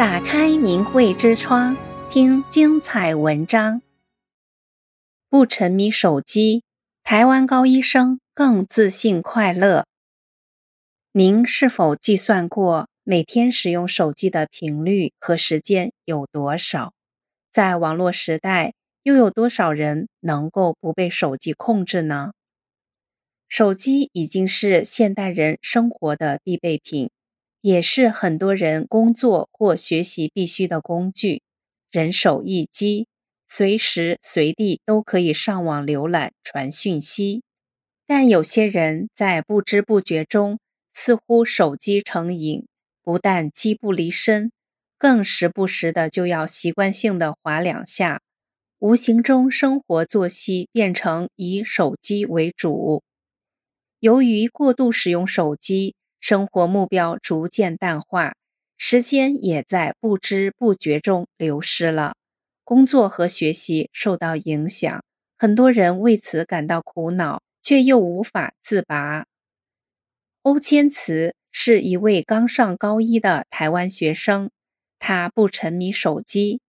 打开明慧之窗，听精彩文章。不沉迷手机，台湾高医生更自信快乐。您是否计算过每天使用手机的频率和时间有多少？在网络时代，又有多少人能够不被手机控制呢？手机已经是现代人生活的必备品，也是很多人工作或学习必须的工具。人手一机。随时随地都可以上网浏览、传讯息，但有些人在不知不觉中，似乎手机成瘾，不但机不离身，更时不时的就要习惯性的划两下，无形中生活作息变成以手机为主。由于过度使用手机，生活目标逐渐淡化，时间也在不知不觉中流失了。工作和学习受到影响，很多人为此感到苦恼，却又无法自拔。欧千慈是一位刚上高一的台湾学生，他不沉迷手机，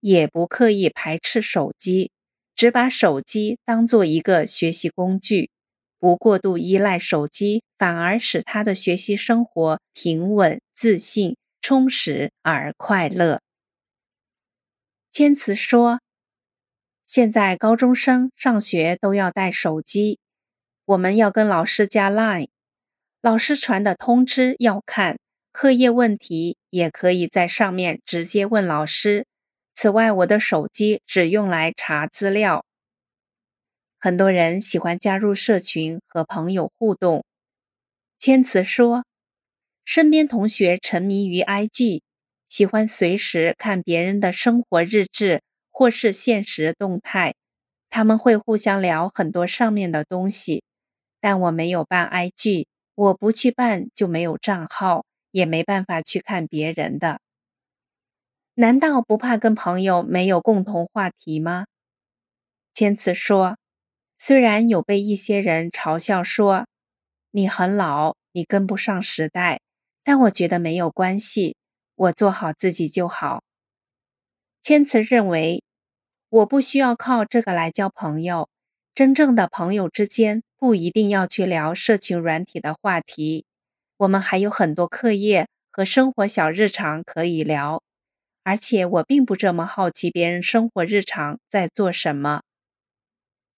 也不刻意排斥手机，只把手机当做一个学习工具，不过度依赖手机，反而使他的学习生活平稳、自信、充实而快乐。坚持说：“现在高中生上学都要带手机，我们要跟老师加 Line，老师传的通知要看，课业问题也可以在上面直接问老师。此外，我的手机只用来查资料。很多人喜欢加入社群和朋友互动。”千慈说：“身边同学沉迷于 IG。”喜欢随时看别人的生活日志或是现实动态，他们会互相聊很多上面的东西。但我没有办 IG，我不去办就没有账号，也没办法去看别人的。难道不怕跟朋友没有共同话题吗？千慈说，虽然有被一些人嘲笑说你很老，你跟不上时代，但我觉得没有关系。我做好自己就好。千慈认为，我不需要靠这个来交朋友。真正的朋友之间不一定要去聊社群软体的话题，我们还有很多课业和生活小日常可以聊。而且我并不这么好奇别人生活日常在做什么。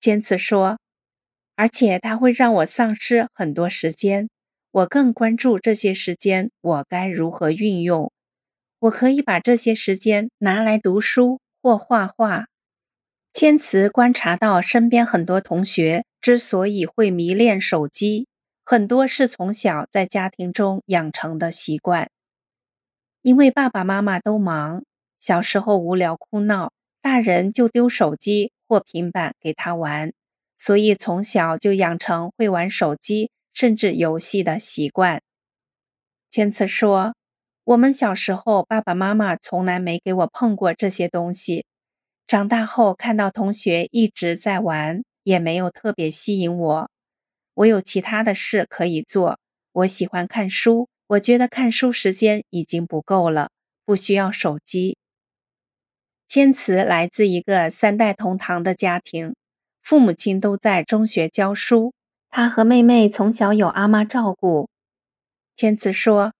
坚持说，而且它会让我丧失很多时间。我更关注这些时间，我该如何运用。我可以把这些时间拿来读书或画画。坚持观察到，身边很多同学之所以会迷恋手机，很多是从小在家庭中养成的习惯。因为爸爸妈妈都忙，小时候无聊哭闹，大人就丢手机或平板给他玩，所以从小就养成会玩手机甚至游戏的习惯。千慈说。我们小时候，爸爸妈妈从来没给我碰过这些东西。长大后看到同学一直在玩，也没有特别吸引我。我有其他的事可以做。我喜欢看书，我觉得看书时间已经不够了，不需要手机。千慈来自一个三代同堂的家庭，父母亲都在中学教书，她和妹妹从小有阿妈照顾。千慈说。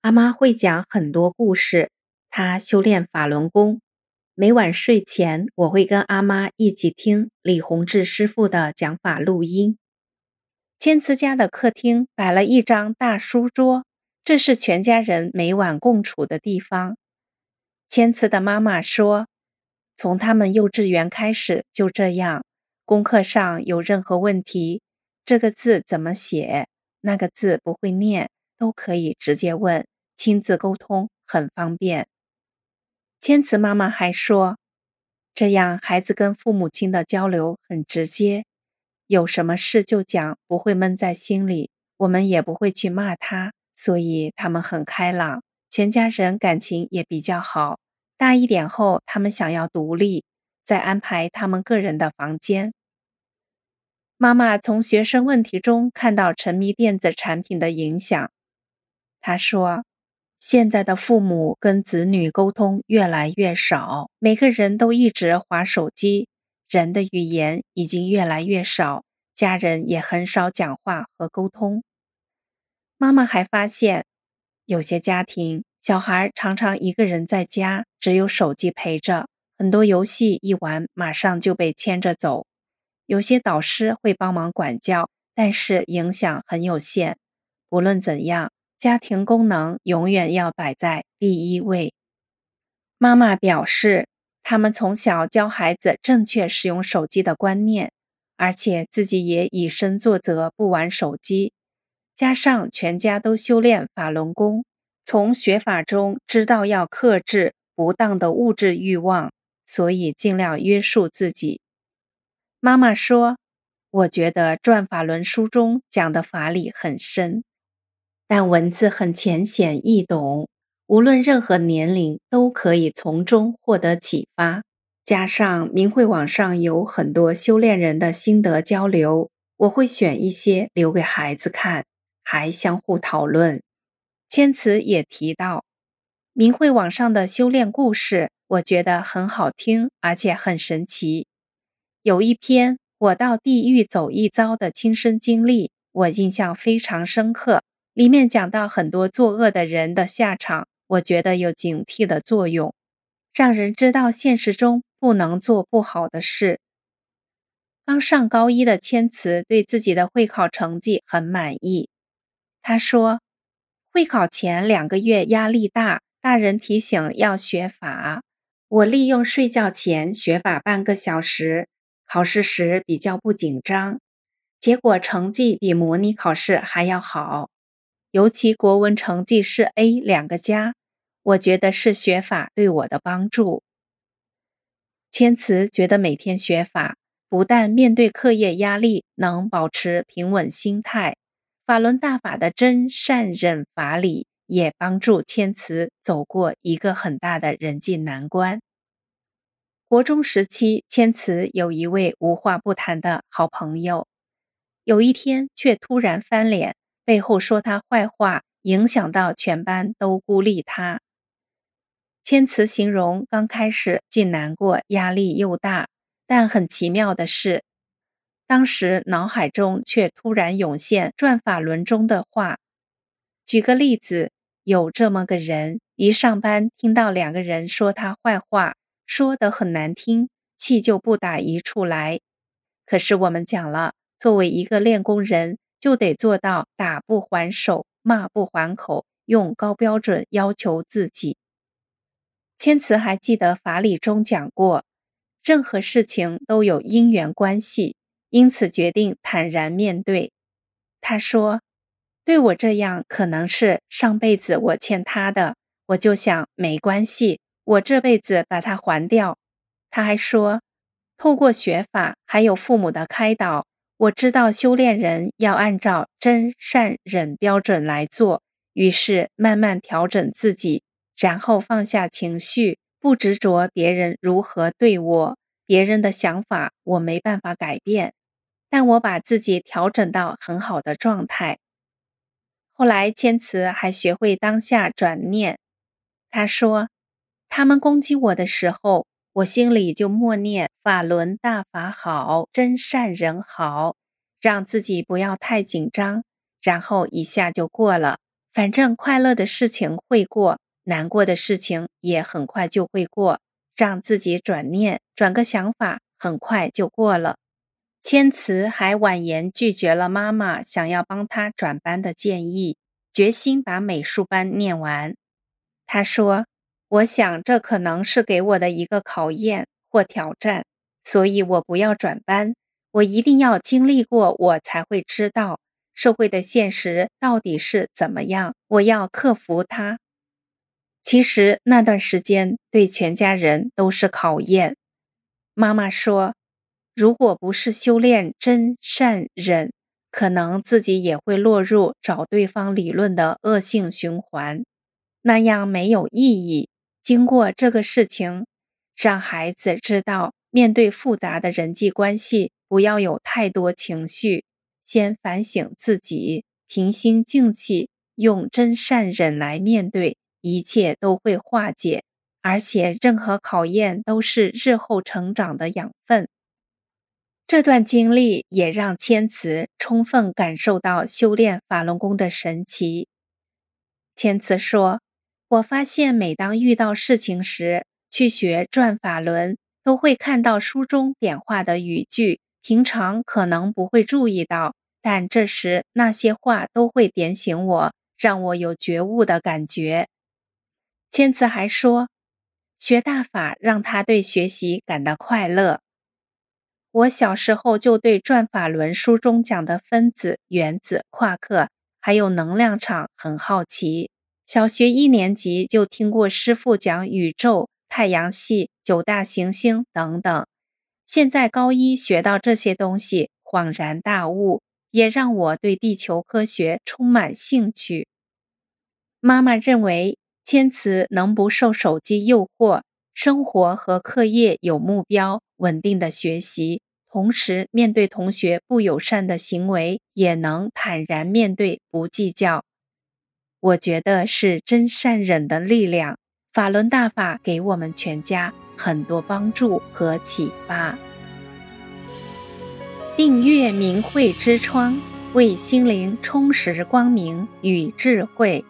阿妈会讲很多故事，她修炼法轮功。每晚睡前，我会跟阿妈一起听李洪志师傅的讲法录音。千慈家的客厅摆了一张大书桌，这是全家人每晚共处的地方。千慈的妈妈说，从他们幼稚园开始就这样，功课上有任何问题，这个字怎么写，那个字不会念，都可以直接问。亲子沟通很方便。千慈妈妈还说，这样孩子跟父母亲的交流很直接，有什么事就讲，不会闷在心里。我们也不会去骂他，所以他们很开朗，全家人感情也比较好。大一点后，他们想要独立，再安排他们个人的房间。妈妈从学生问题中看到沉迷电子产品的影响，她说。现在的父母跟子女沟通越来越少，每个人都一直划手机，人的语言已经越来越少，家人也很少讲话和沟通。妈妈还发现，有些家庭小孩常常一个人在家，只有手机陪着，很多游戏一玩马上就被牵着走。有些导师会帮忙管教，但是影响很有限。不论怎样。家庭功能永远要摆在第一位。妈妈表示，他们从小教孩子正确使用手机的观念，而且自己也以身作则，不玩手机。加上全家都修炼法轮功，从学法中知道要克制不当的物质欲望，所以尽量约束自己。妈妈说：“我觉得《转法轮》书中讲的法理很深。”但文字很浅显易懂，无论任何年龄都可以从中获得启发。加上明慧网上有很多修炼人的心得交流，我会选一些留给孩子看，还相互讨论。千慈也提到，明慧网上的修炼故事，我觉得很好听，而且很神奇。有一篇我到地狱走一遭的亲身经历，我印象非常深刻。里面讲到很多作恶的人的下场，我觉得有警惕的作用，让人知道现实中不能做不好的事。刚上高一的千慈对自己的会考成绩很满意。他说，会考前两个月压力大，大人提醒要学法，我利用睡觉前学法半个小时，考试时比较不紧张，结果成绩比模拟考试还要好。尤其国文成绩是 A 两个加，我觉得是学法对我的帮助。千慈觉得每天学法，不但面对课业压力能保持平稳心态，法轮大法的真善忍法理也帮助千慈走过一个很大的人际难关。国中时期，千慈有一位无话不谈的好朋友，有一天却突然翻脸。背后说他坏话，影响到全班都孤立他。千慈形容刚开始既难过，压力又大，但很奇妙的是，当时脑海中却突然涌现《转法轮》中的话。举个例子，有这么个人，一上班听到两个人说他坏话，说得很难听，气就不打一处来。可是我们讲了，作为一个练功人。就得做到打不还手，骂不还口，用高标准要求自己。千慈还记得法理中讲过，任何事情都有因缘关系，因此决定坦然面对。他说：“对我这样，可能是上辈子我欠他的，我就想没关系，我这辈子把它还掉。”他还说，透过学法，还有父母的开导。我知道修炼人要按照真善忍标准来做，于是慢慢调整自己，然后放下情绪，不执着别人如何对我，别人的想法我没办法改变，但我把自己调整到很好的状态。后来千慈还学会当下转念，他说：“他们攻击我的时候。”我心里就默念法轮大法好，真善人好，让自己不要太紧张，然后一下就过了。反正快乐的事情会过，难过的事情也很快就会过。让自己转念，转个想法，很快就过了。千慈还婉言拒绝了妈妈想要帮她转班的建议，决心把美术班念完。她说。我想，这可能是给我的一个考验或挑战，所以我不要转班，我一定要经历过，我才会知道社会的现实到底是怎么样。我要克服它。其实那段时间对全家人都是考验。妈妈说，如果不是修炼真善忍，可能自己也会落入找对方理论的恶性循环，那样没有意义。经过这个事情，让孩子知道，面对复杂的人际关系，不要有太多情绪，先反省自己，平心静气，用真善忍来面对，一切都会化解，而且任何考验都是日后成长的养分。这段经历也让千慈充分感受到修炼法轮功的神奇。千慈说：“我发现每当遇到事情时，去学转法轮，都会看到书中点化的语句，平常可能不会注意到，但这时那些话都会点醒我，让我有觉悟的感觉。”千慈还说，学大法让他对学习感到快乐。我小时候就对《转法轮》书中讲的分子、原子、夸克，还有能量场很好奇。小学一年级就听过师父讲宇宙、太阳系、九大行星等等。现在高一学到这些东西，恍然大悟，也让我对地球科学充满兴趣。妈妈认为，千慈能不受手机诱惑，生活和课业有目标，稳定的学习。同时，面对同学不友善的行为，也能坦然面对，不计较。我觉得是真善忍的力量。法轮大法给我们全家很多帮助和启发。订阅明慧之窗，为心灵充实光明与智慧。